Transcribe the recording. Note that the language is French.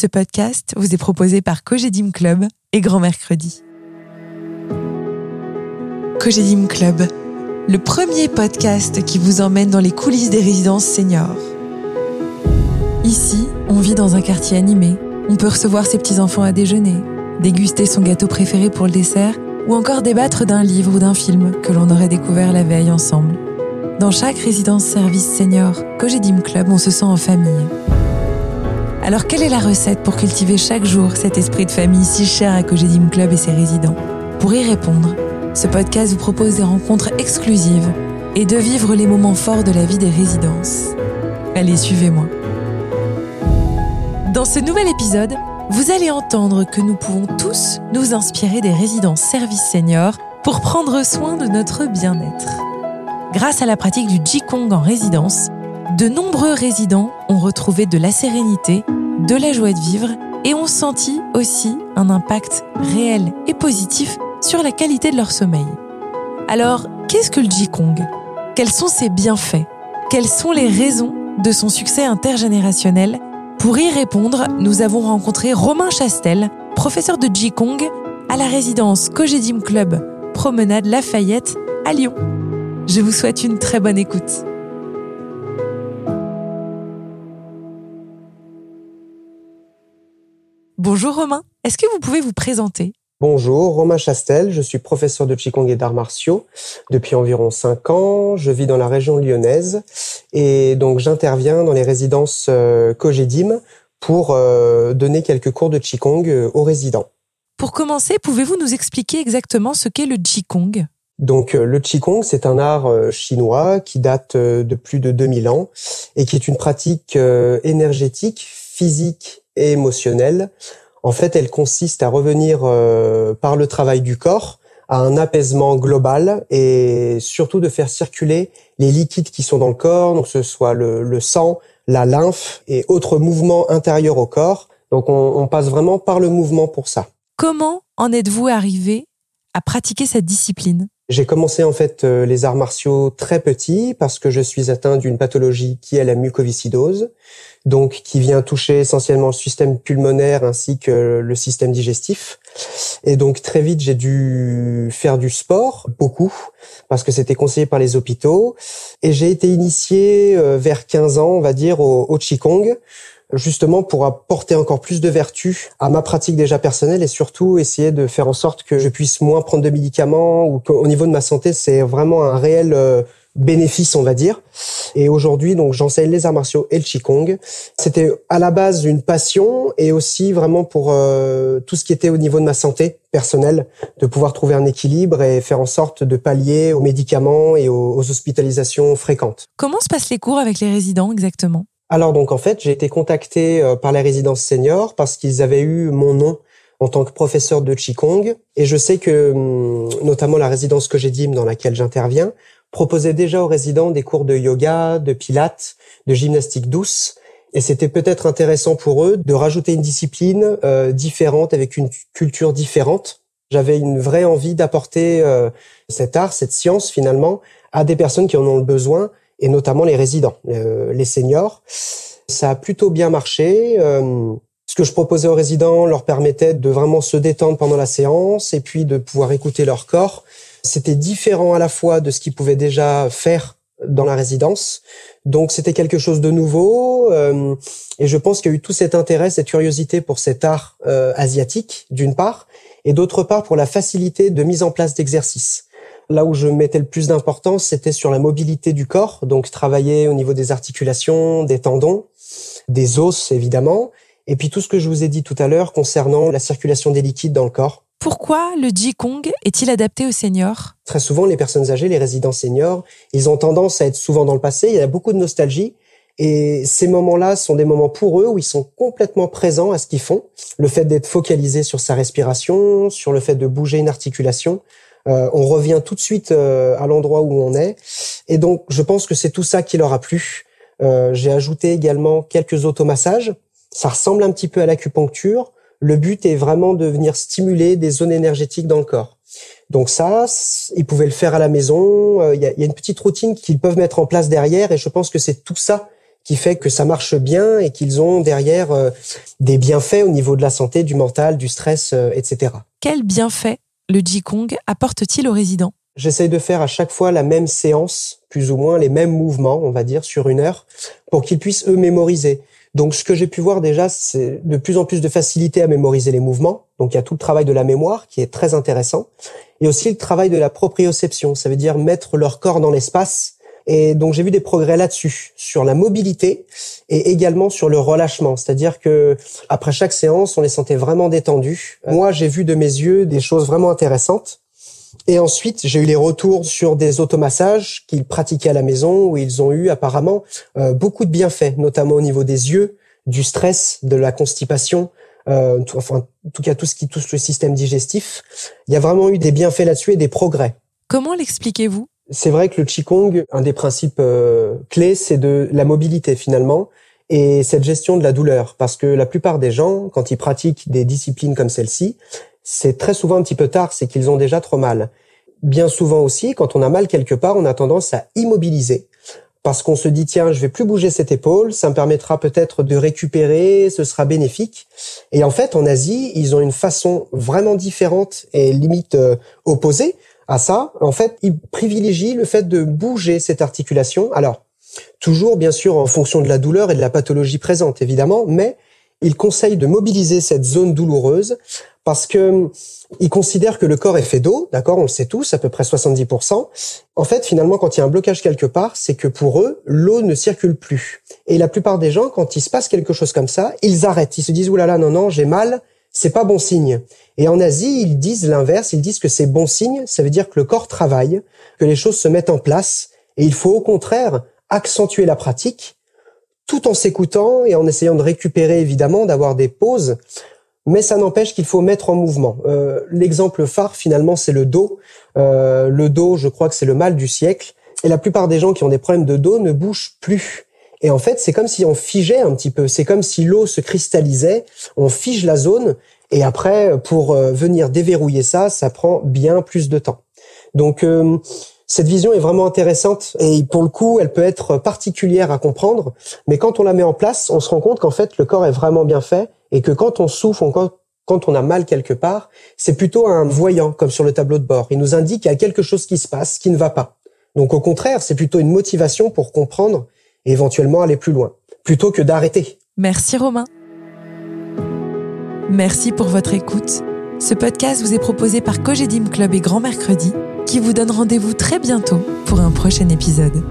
Ce podcast vous est proposé par Cogedim Club et Grand Mercredi. Cogedim Club, le premier podcast qui vous emmène dans les coulisses des résidences seniors. Ici, on vit dans un quartier animé. On peut recevoir ses petits-enfants à déjeuner, déguster son gâteau préféré pour le dessert ou encore débattre d'un livre ou d'un film que l'on aurait découvert la veille ensemble. Dans chaque résidence service senior Cogedim Club, on se sent en famille. Alors quelle est la recette pour cultiver chaque jour cet esprit de famille si cher à Cogedim Club et ses résidents? Pour y répondre, ce podcast vous propose des rencontres exclusives et de vivre les moments forts de la vie des résidences. Allez, suivez-moi. Dans ce nouvel épisode, vous allez entendre que nous pouvons tous nous inspirer des résidences service seniors pour prendre soin de notre bien-être. Grâce à la pratique du Qigong en résidence, de nombreux résidents ont retrouvé de la sérénité, de la joie de vivre et ont senti aussi un impact réel et positif sur la qualité de leur sommeil. Alors, qu'est-ce que le Qigong? Quels sont ses bienfaits? Quelles sont les raisons de son succès intergénérationnel? Pour y répondre, nous avons rencontré Romain Chastel, professeur de Qigong à la résidence Cogedim Club Promenade Lafayette à Lyon. Je vous souhaite une très bonne écoute. Bonjour Romain, est-ce que vous pouvez vous présenter? Bonjour, Romain Chastel, je suis professeur de Qigong et d'arts martiaux depuis environ 5 ans. Je vis dans la région lyonnaise et donc j'interviens dans les résidences euh, Cogedim pour euh, donner quelques cours de Qigong euh, aux résidents. Pour commencer, pouvez-vous nous expliquer exactement ce qu'est le Qigong? Donc le Qigong, c'est un art chinois qui date de plus de 2000 ans et qui est une pratique énergétique, physique et émotionnelle. En fait, elle consiste à revenir par le travail du corps à un apaisement global et surtout de faire circuler les liquides qui sont dans le corps, donc ce soit le, sang, la lymphe et autres mouvements intérieurs au corps. Donc on, on passe vraiment par le mouvement pour ça. Comment en êtes-vous arrivé à pratiquer cette discipline? J'ai commencé en fait euh, les arts martiaux très petit parce que je suis atteint d'une pathologie qui est la mucoviscidose, donc qui vient toucher essentiellement le système pulmonaire ainsi que le système digestif. Et donc très vite j'ai dû faire du sport, beaucoup, parce que c'était conseillé par les hôpitaux. Et j'ai été initié euh, vers 15 ans, on va dire, au, au Qigong justement pour apporter encore plus de vertu à ma pratique déjà personnelle et surtout essayer de faire en sorte que je puisse moins prendre de médicaments ou qu'au niveau de ma santé, c'est vraiment un réel euh, bénéfice, on va dire. Et aujourd'hui, donc, j'enseigne les arts martiaux et le qigong. C'était à la base une passion et aussi vraiment pour euh, tout ce qui était au niveau de ma santé personnelle, de pouvoir trouver un équilibre et faire en sorte de pallier aux médicaments et aux hospitalisations fréquentes. Comment se passent les cours avec les résidents exactement? Alors donc en fait, j'ai été contacté euh, par la résidence senior parce qu'ils avaient eu mon nom en tant que professeur de Qigong. Et je sais que hum, notamment la résidence que j'ai dit dans laquelle j'interviens proposait déjà aux résidents des cours de yoga, de pilates, de gymnastique douce. Et c'était peut-être intéressant pour eux de rajouter une discipline euh, différente avec une culture différente. J'avais une vraie envie d'apporter euh, cet art, cette science finalement à des personnes qui en ont le besoin et notamment les résidents, euh, les seniors. Ça a plutôt bien marché. Euh, ce que je proposais aux résidents leur permettait de vraiment se détendre pendant la séance et puis de pouvoir écouter leur corps. C'était différent à la fois de ce qu'ils pouvaient déjà faire dans la résidence. Donc c'était quelque chose de nouveau euh, et je pense qu'il y a eu tout cet intérêt, cette curiosité pour cet art asiatique d'une part et d'autre part pour la facilité de mise en place d'exercices. Là où je mettais le plus d'importance, c'était sur la mobilité du corps, donc travailler au niveau des articulations, des tendons, des os évidemment, et puis tout ce que je vous ai dit tout à l'heure concernant la circulation des liquides dans le corps. Pourquoi le Qigong est-il adapté aux seniors? Très souvent, les personnes âgées, les résidents seniors, ils ont tendance à être souvent dans le passé, il y a beaucoup de nostalgie, et ces moments-là sont des moments pour eux où ils sont complètement présents à ce qu'ils font. Le fait d'être focalisé sur sa respiration, sur le fait de bouger une articulation, euh, on revient tout de suite euh, à l'endroit où on est. Et donc, je pense que c'est tout ça qui leur a plu. Euh, j'ai ajouté également quelques automassages. Ça ressemble un petit peu à l'acupuncture. Le but est vraiment de venir stimuler des zones énergétiques dans le corps. Donc ça, ils pouvaient le faire à la maison. Il y a, une petite routine qu'ils peuvent mettre en place derrière, et je pense que c'est tout ça qui fait que ça marche bien et qu'ils ont derrière euh, des bienfaits au niveau de la santé, du mental, du stress, euh, etc. Quels bienfaits le Qigong apporte-t-il aux résidents? J'essaye de faire à chaque fois la même séance, plus ou moins les mêmes mouvements, on va dire, sur une heure, pour qu'ils puissent eux mémoriser. Donc, ce que j'ai pu voir déjà, c'est de plus en plus de facilité à mémoriser les mouvements. Donc, il y a tout le travail de la mémoire qui est très intéressant, et aussi le travail de la proprioception. Ça veut dire mettre leur corps dans l'espace et donc j'ai vu des progrès là-dessus, sur la mobilité et également sur le relâchement. C'est-à-dire que après chaque séance, on les sentait vraiment détendus. Moi, j'ai vu de mes yeux des choses vraiment intéressantes. Et ensuite, j'ai eu les retours sur des automassages qu'ils pratiquaient à la maison, où ils ont eu apparemment euh, beaucoup de bienfaits, notamment au niveau des yeux, du stress, de la constipation, euh, enfin, en tout cas tout ce qui touche le système digestif. Il y a vraiment eu des bienfaits là-dessus et des progrès. Comment l'expliquez-vous? C'est vrai que le Qigong, un des principes euh, clés, c'est de la mobilité finalement et cette gestion de la douleur. Parce que la plupart des gens, quand ils pratiquent des disciplines comme celle-ci, c'est très souvent un petit peu tard, c'est qu'ils ont déjà trop mal. Bien souvent aussi, quand on a mal quelque part, on a tendance à immobiliser. Parce qu'on se dit, tiens, je vais plus bouger cette épaule, ça me permettra peut-être de récupérer, ce sera bénéfique. Et en fait, en Asie, ils ont une façon vraiment différente et limite euh, opposée à ça, en fait, il privilégie le fait de bouger cette articulation. Alors, toujours bien sûr en fonction de la douleur et de la pathologie présente, évidemment, mais il conseille de mobiliser cette zone douloureuse parce que il considère que le corps est fait d'eau, d'accord, on le sait tous, à peu près 70%. En fait, finalement, quand il y a un blocage quelque part, c'est que pour eux, l'eau ne circule plus. Et la plupart des gens, quand il se passe quelque chose comme ça, ils arrêtent. Ils se disent, oulala, non, non, j'ai mal, c'est pas bon signe. Et en Asie, ils disent l'inverse, ils disent que c'est bon signe, ça veut dire que le corps travaille, que les choses se mettent en place, et il faut au contraire accentuer la pratique, tout en s'écoutant et en essayant de récupérer évidemment, d'avoir des pauses, mais ça n'empêche qu'il faut mettre en mouvement. Euh, l'exemple phare finalement, c'est le dos. Euh, le dos, je crois que c'est le mal du siècle, et la plupart des gens qui ont des problèmes de dos ne bougent plus. Et en fait, c'est comme si on figeait un petit peu. C'est comme si l'eau se cristallisait. On fige la zone. Et après, pour euh, venir déverrouiller ça, ça prend bien plus de temps. Donc, euh, cette vision est vraiment intéressante et pour le coup, elle peut être particulière à comprendre. Mais quand on la met en place, on se rend compte qu'en fait, le corps est vraiment bien fait et que quand on souffre, quand on a mal quelque part, c'est plutôt un voyant, comme sur le tableau de bord. Il nous indique qu'il y a quelque chose qui se passe, qui ne va pas. Donc au contraire, c'est plutôt une motivation pour comprendre éventuellement aller plus loin, plutôt que d'arrêter. Merci Romain. Merci pour votre écoute. Ce podcast vous est proposé par Cogedim Club et Grand Mercredi, qui vous donne rendez-vous très bientôt pour un prochain épisode.